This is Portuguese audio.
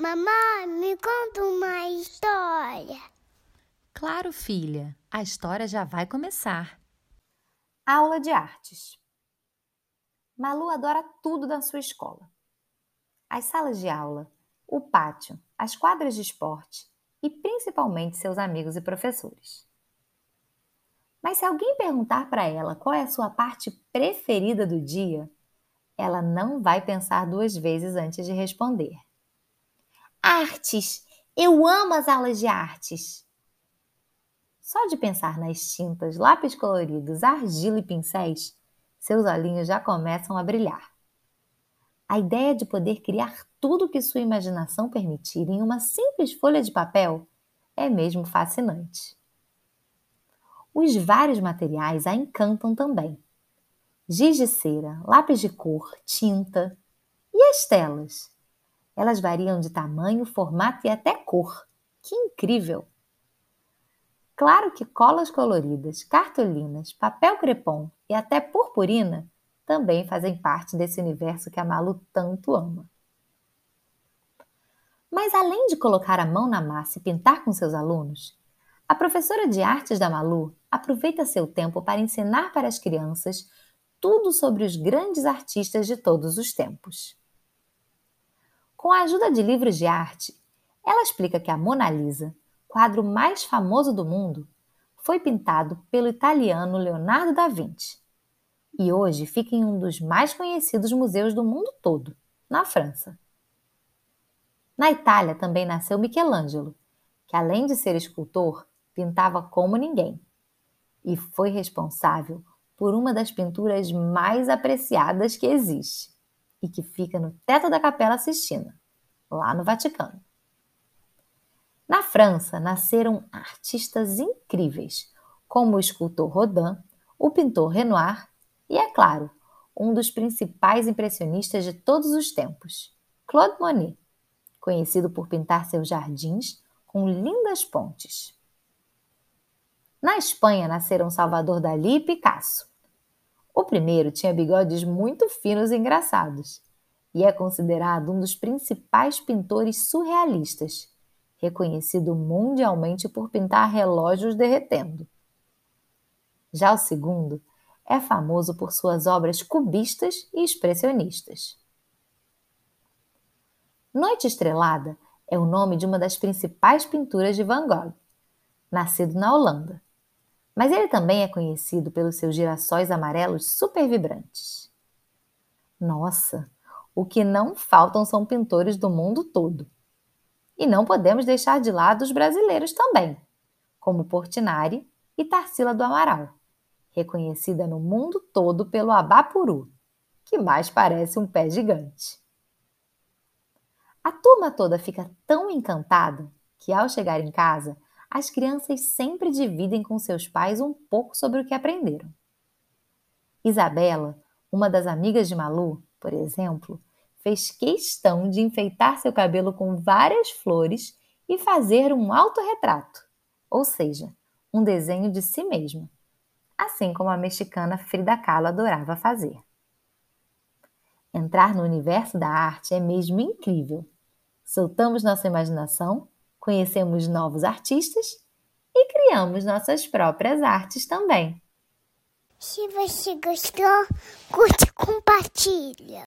Mamãe, me conta uma história. Claro, filha, a história já vai começar. Aula de artes. Malu adora tudo da sua escola: as salas de aula, o pátio, as quadras de esporte e principalmente seus amigos e professores. Mas se alguém perguntar para ela qual é a sua parte preferida do dia, ela não vai pensar duas vezes antes de responder. Artes! Eu amo as aulas de artes! Só de pensar nas tintas, lápis coloridos, argila e pincéis, seus olhinhos já começam a brilhar. A ideia de poder criar tudo que sua imaginação permitir em uma simples folha de papel é mesmo fascinante. Os vários materiais a encantam também. Giz de cera, lápis de cor, tinta e as telas elas variam de tamanho, formato e até cor. Que incrível! Claro que colas coloridas, cartolinas, papel crepom e até purpurina também fazem parte desse universo que a Malu tanto ama. Mas além de colocar a mão na massa e pintar com seus alunos, a professora de artes da Malu aproveita seu tempo para ensinar para as crianças tudo sobre os grandes artistas de todos os tempos. Com a ajuda de livros de arte, ela explica que a Mona Lisa, quadro mais famoso do mundo, foi pintado pelo italiano Leonardo da Vinci e hoje fica em um dos mais conhecidos museus do mundo todo, na França. Na Itália também nasceu Michelangelo, que além de ser escultor, pintava como ninguém e foi responsável por uma das pinturas mais apreciadas que existe e que fica no teto da Capela Sistina, lá no Vaticano. Na França nasceram artistas incríveis, como o escultor Rodin, o pintor Renoir e, é claro, um dos principais impressionistas de todos os tempos, Claude Monet, conhecido por pintar seus jardins com lindas pontes. Na Espanha nasceram Salvador Dalí e Picasso, o primeiro tinha bigodes muito finos e engraçados e é considerado um dos principais pintores surrealistas, reconhecido mundialmente por pintar relógios derretendo. Já o segundo é famoso por suas obras cubistas e expressionistas. Noite Estrelada é o nome de uma das principais pinturas de Van Gogh, nascido na Holanda mas ele também é conhecido pelos seus girassóis amarelos super vibrantes. Nossa, o que não faltam são pintores do mundo todo. E não podemos deixar de lado os brasileiros também, como Portinari e Tarsila do Amaral, reconhecida no mundo todo pelo Abapuru, que mais parece um pé gigante. A turma toda fica tão encantada que, ao chegar em casa, as crianças sempre dividem com seus pais um pouco sobre o que aprenderam. Isabela, uma das amigas de Malu, por exemplo, fez questão de enfeitar seu cabelo com várias flores e fazer um autorretrato, ou seja, um desenho de si mesma, assim como a mexicana Frida Kahlo adorava fazer. Entrar no universo da arte é mesmo incrível. Soltamos nossa imaginação conhecemos novos artistas e criamos nossas próprias artes também. Se você gostou, curte e compartilha.